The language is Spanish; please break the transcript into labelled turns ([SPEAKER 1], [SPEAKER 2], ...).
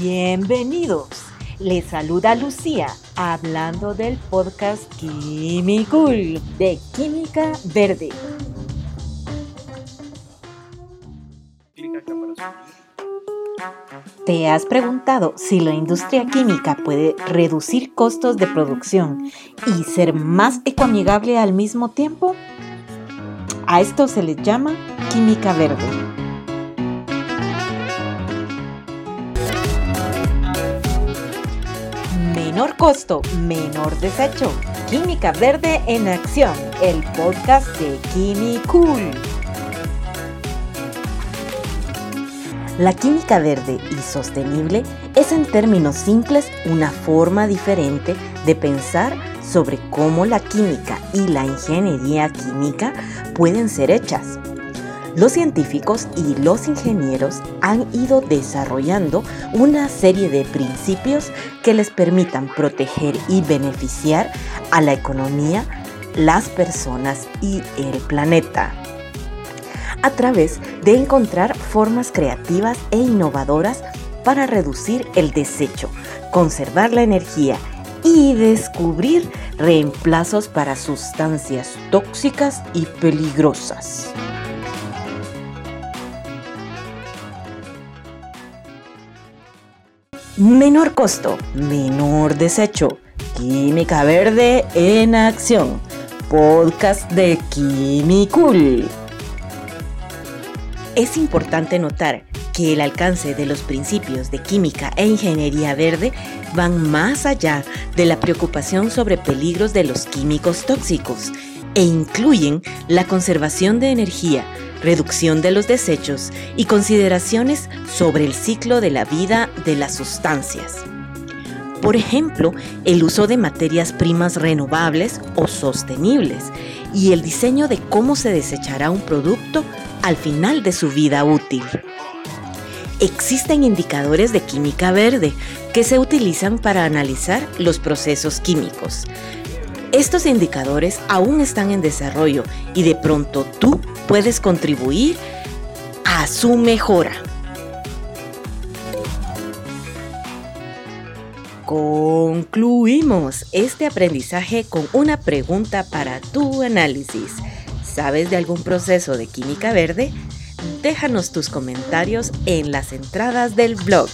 [SPEAKER 1] Bienvenidos. Les saluda Lucía hablando del podcast Químicul de Química Verde. ¿Te has preguntado si la industria química puede reducir costos de producción y ser más ecoamigable al mismo tiempo? A esto se le llama química verde. Menor costo, menor desecho. Química Verde en Acción, el podcast de Químicool. La química verde y sostenible es en términos simples una forma diferente de pensar sobre cómo la química y la ingeniería química pueden ser hechas. Los científicos y los ingenieros han ido desarrollando una serie de principios que les permitan proteger y beneficiar a la economía, las personas y el planeta. A través de encontrar formas creativas e innovadoras para reducir el desecho, conservar la energía y descubrir reemplazos para sustancias tóxicas y peligrosas. Menor costo, menor desecho. Química Verde en Acción. Podcast de Químicul. Es importante notar que el alcance de los principios de química e ingeniería verde van más allá de la preocupación sobre peligros de los químicos tóxicos e incluyen la conservación de energía, reducción de los desechos y consideraciones sobre el ciclo de la vida de las sustancias. Por ejemplo, el uso de materias primas renovables o sostenibles y el diseño de cómo se desechará un producto al final de su vida útil. Existen indicadores de química verde que se utilizan para analizar los procesos químicos. Estos indicadores aún están en desarrollo y de pronto tú puedes contribuir a su mejora. Concluimos este aprendizaje con una pregunta para tu análisis. ¿Sabes de algún proceso de química verde? Déjanos tus comentarios en las entradas del blog.